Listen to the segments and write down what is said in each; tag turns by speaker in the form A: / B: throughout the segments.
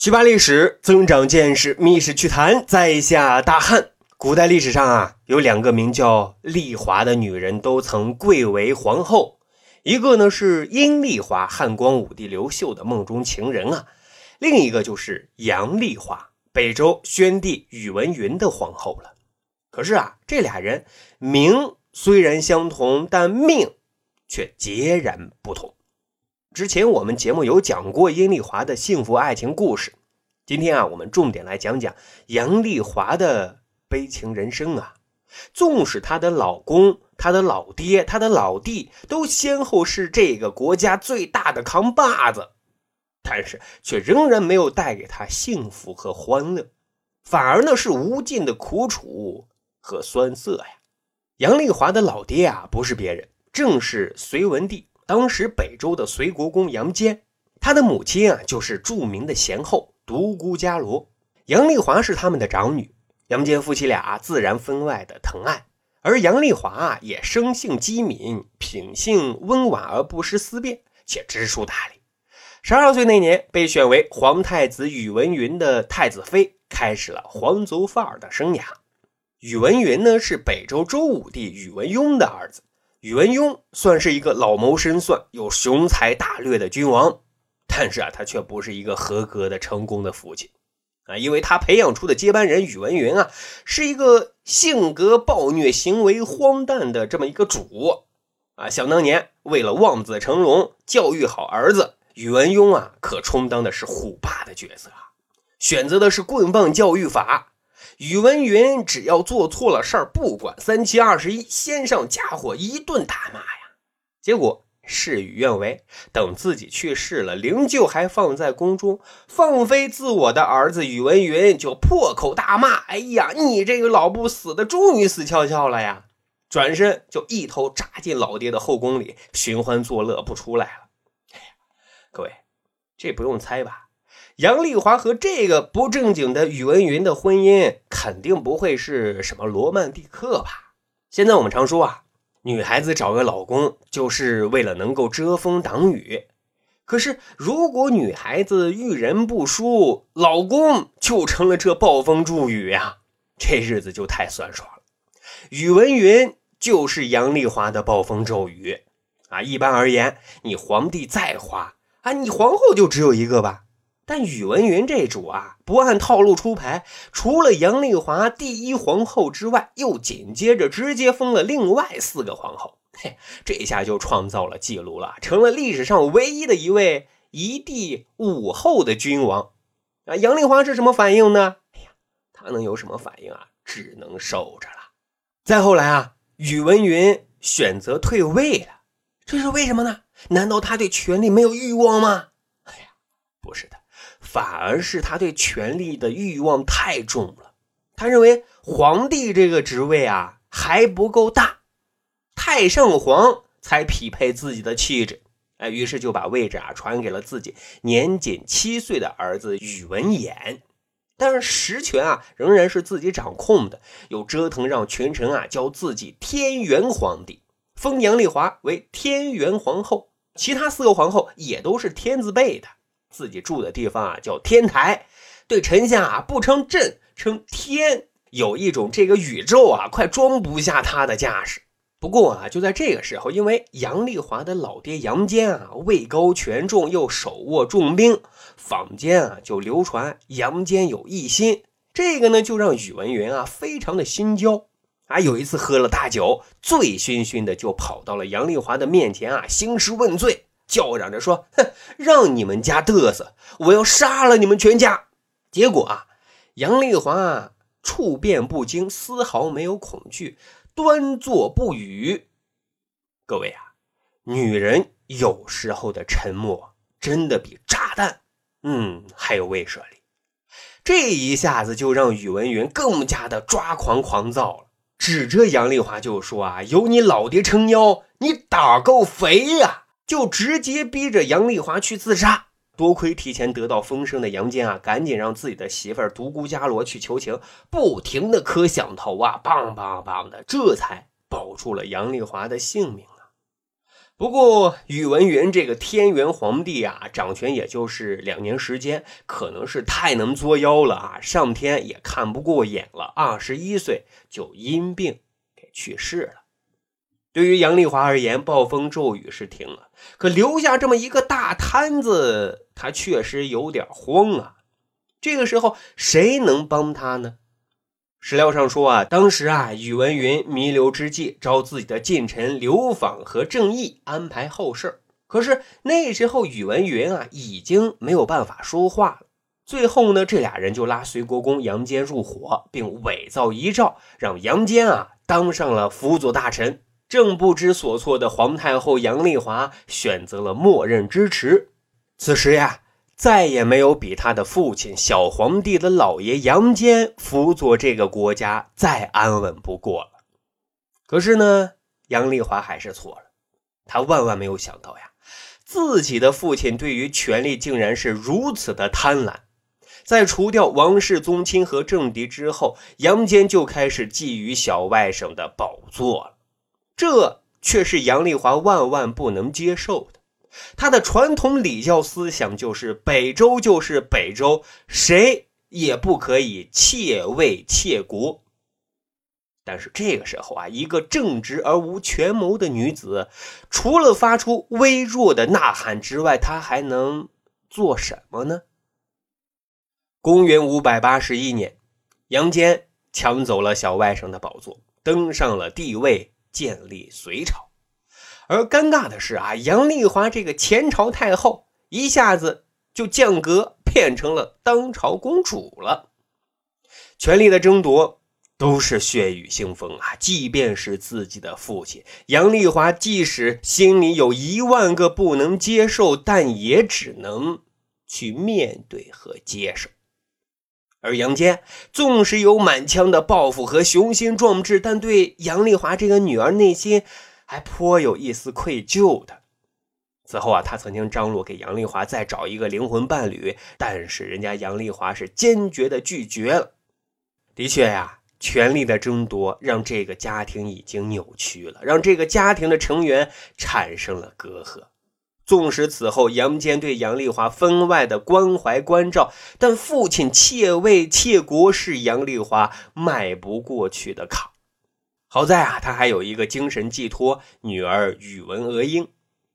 A: 去扒历史，增长见识，密室趣谈，在下大汉。古代历史上啊，有两个名叫丽华的女人，都曾贵为皇后。一个呢是阴丽华，汉光武帝刘秀的梦中情人啊；另一个就是阳丽华，北周宣帝宇文云的皇后了。可是啊，这俩人名虽然相同，但命却截然不同。之前我们节目有讲过阴丽华的幸福爱情故事，今天啊，我们重点来讲讲杨丽华的悲情人生啊。纵使她的老公、她的老爹、她的老弟都先后是这个国家最大的扛把子，但是却仍然没有带给她幸福和欢乐，反而呢是无尽的苦楚和酸涩呀。杨丽华的老爹啊，不是别人，正是隋文帝。当时北周的隋国公杨坚，他的母亲啊就是著名的贤后独孤伽罗，杨丽华是他们的长女。杨坚夫妻俩自然分外的疼爱，而杨丽华啊也生性机敏，品性温婉而不失思辨，且知书达理。十二岁那年，被选为皇太子宇文云的太子妃，开始了皇族范儿的生涯。宇文云呢是北周周武帝宇文邕的儿子。宇文邕算是一个老谋深算、有雄才大略的君王，但是啊，他却不是一个合格的、成功的父亲啊，因为他培养出的接班人宇文云啊，是一个性格暴虐、行为荒诞的这么一个主啊。想当年，为了望子成龙、教育好儿子，宇文邕啊，可充当的是虎爸的角色啊，选择的是棍棒教育法。宇文云只要做错了事儿，不管三七二十一，先上家伙一顿大骂呀。结果事与愿违，等自己去世了，灵柩还放在宫中，放飞自我的儿子宇文云就破口大骂：“哎呀，你这个老不死的，终于死翘翘了呀！”转身就一头扎进老爹的后宫里，寻欢作乐不出来了。哎呀，各位，这不用猜吧？杨丽华和这个不正经的宇文云的婚姻，肯定不会是什么罗曼蒂克吧？现在我们常说啊，女孩子找个老公就是为了能够遮风挡雨。可是如果女孩子遇人不淑，老公就成了这暴风骤雨呀，这日子就太酸爽了。宇文云就是杨丽华的暴风骤雨啊！一般而言，你皇帝再花啊，你皇后就只有一个吧？但宇文云这主啊，不按套路出牌，除了杨丽华第一皇后之外，又紧接着直接封了另外四个皇后。嘿，这下就创造了记录了，成了历史上唯一的一位一帝五后的君王。啊，杨丽华是什么反应呢？哎呀，他能有什么反应啊？只能受着了。再后来啊，宇文云选择退位了，这是为什么呢？难道他对权力没有欲望吗？哎呀，不是的。反而是他对权力的欲望太重了，他认为皇帝这个职位啊还不够大，太上皇才匹配自己的气质，哎，于是就把位置啊传给了自己年仅七岁的儿子宇文衍，但是实权啊仍然是自己掌控的，又折腾让群臣啊叫自己天元皇帝，封杨丽华为天元皇后，其他四个皇后也都是天字辈的。自己住的地方啊叫天台，对臣下啊不称朕，称天，有一种这个宇宙啊快装不下他的架势。不过啊，就在这个时候，因为杨丽华的老爹杨坚啊位高权重，又手握重兵，坊间啊就流传杨坚有异心。这个呢，就让宇文云啊非常的心焦啊。有一次喝了大酒，醉醺醺的就跑到了杨丽华的面前啊兴师问罪。叫嚷着说：“哼，让你们家嘚瑟，我要杀了你们全家！”结果啊，杨丽华啊处变不惊，丝毫没有恐惧，端坐不语。各位啊，女人有时候的沉默，真的比炸弹，嗯，还有威慑力。这一下子就让宇文云更加的抓狂狂躁了，指着杨丽华就说：“啊，有你老爹撑腰，你胆够肥呀！”就直接逼着杨丽华去自杀。多亏提前得到风声的杨坚啊，赶紧让自己的媳妇儿独孤伽罗去求情，不停的磕响头啊，梆梆梆的，这才保住了杨丽华的性命啊。不过，宇文云这个天元皇帝啊，掌权也就是两年时间，可能是太能作妖了啊，上天也看不过眼了。二十一岁就因病给去世了。对于杨丽华而言，暴风骤雨是停了，可留下这么一个大摊子，他确实有点慌啊。这个时候，谁能帮他呢？史料上说啊，当时啊，宇文云弥留之际，召自己的近臣刘访和郑义安排后事。可是那时候宇文云啊，已经没有办法说话了。最后呢，这俩人就拉隋国公杨坚入伙，并伪造遗诏，让杨坚啊当上了辅佐大臣。正不知所措的皇太后杨丽华选择了默认支持。此时呀。再也没有比他的父亲小皇帝的老爷杨坚辅佐这个国家再安稳不过了。可是呢，杨丽华还是错了。他万万没有想到呀，自己的父亲对于权力竟然是如此的贪婪。在除掉王室宗亲和政敌之后，杨坚就开始觊觎小外甥的宝座了。这却是杨丽华万万不能接受的。他的传统礼教思想就是北周就是北周，谁也不可以窃位窃国。但是这个时候啊，一个正直而无权谋的女子，除了发出微弱的呐喊之外，她还能做什么呢？公元五百八十一年，杨坚抢走了小外甥的宝座，登上了帝位，建立隋朝。而尴尬的是啊，杨丽华这个前朝太后一下子就降格，变成了当朝公主了。权力的争夺都是血雨腥风啊！即便是自己的父亲杨丽华，即使心里有一万个不能接受，但也只能去面对和接受。而杨坚纵使有满腔的抱负和雄心壮志，但对杨丽华这个女儿内心。还颇有一丝愧疚的。此后啊，他曾经张罗给杨丽华再找一个灵魂伴侣，但是人家杨丽华是坚决的拒绝了。的确呀，权力的争夺让这个家庭已经扭曲了，让这个家庭的成员产生了隔阂。纵使此后杨坚对杨丽华分外的关怀关照，但父亲窃位窃国是杨丽华迈不过去的坎。好在啊，他还有一个精神寄托，女儿宇文娥英。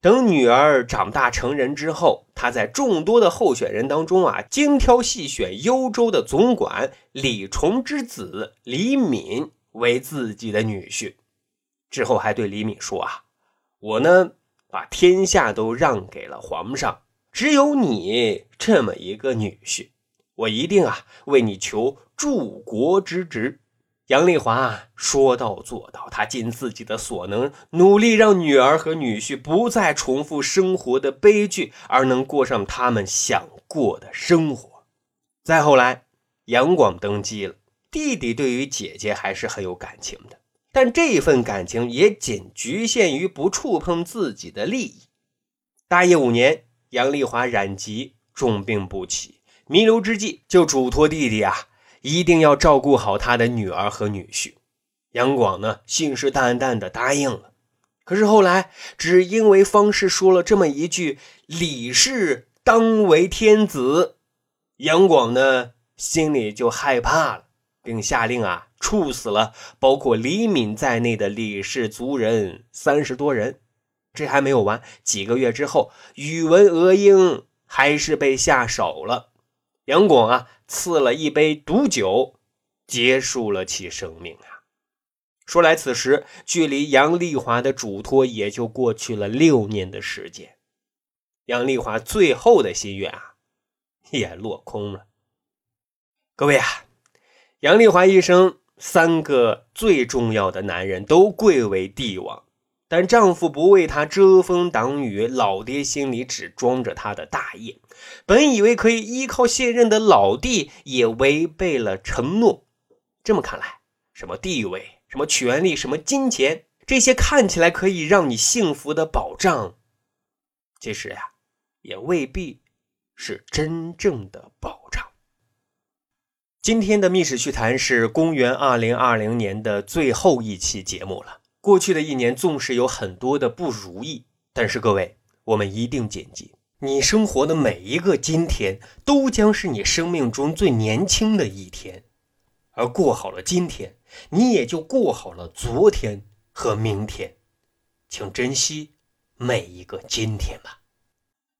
A: 等女儿长大成人之后，他在众多的候选人当中啊，精挑细选幽州的总管李崇之子李敏为自己的女婿。之后还对李敏说啊：“我呢，把天下都让给了皇上，只有你这么一个女婿，我一定啊为你求柱国之职。”杨丽华说到做到，她尽自己的所能，努力让女儿和女婿不再重复生活的悲剧，而能过上他们想过的生活。再后来，杨广登基了，弟弟对于姐姐还是很有感情的，但这份感情也仅局限于不触碰自己的利益。大业五年，杨丽华染疾，重病不起，弥留之际，就嘱托弟弟啊。一定要照顾好他的女儿和女婿。杨广呢，信誓旦旦的答应了。可是后来，只因为方士说了这么一句“李氏当为天子”，杨广呢心里就害怕了，并下令啊处死了包括李敏在内的李氏族人三十多人。这还没有完，几个月之后，宇文娥英还是被下手了。杨广啊，赐了一杯毒酒，结束了其生命啊。说来，此时距离杨丽华的嘱托也就过去了六年的时间，杨丽华最后的心愿啊，也落空了。各位啊，杨丽华一生三个最重要的男人都贵为帝王。但丈夫不为她遮风挡雨，老爹心里只装着他的大业。本以为可以依靠现任的老弟，也违背了承诺。这么看来，什么地位、什么权利、什么金钱，这些看起来可以让你幸福的保障，其实呀，也未必是真正的保障。今天的《密史趣谈》是公元二零二零年的最后一期节目了。过去的一年，纵使有很多的不如意，但是各位，我们一定谨记，你生活的每一个今天，都将是你生命中最年轻的一天。而过好了今天，你也就过好了昨天和明天。请珍惜每一个今天吧。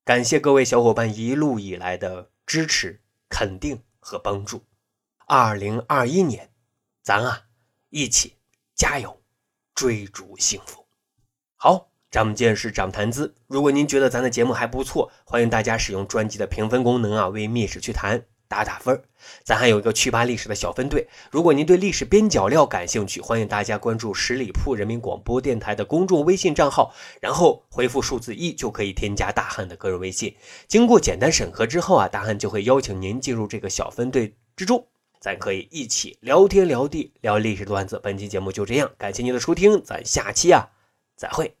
A: 感谢各位小伙伴一路以来的支持、肯定和帮助。二零二一年，咱啊一起加油，追逐幸福。好，长见识，长谈资。如果您觉得咱的节目还不错，欢迎大家使用专辑的评分功能啊，为《密室趣谈》打打分咱还有一个趣吧历史的小分队。如果您对历史边角料感兴趣，欢迎大家关注十里铺人民广播电台的公众微信账号，然后回复数字一就可以添加大汉的个人微信。经过简单审核之后啊，大汉就会邀请您进入这个小分队之中。咱可以一起聊天聊地聊历史段子。本期节目就这样，感谢您的收听，咱下期啊再会。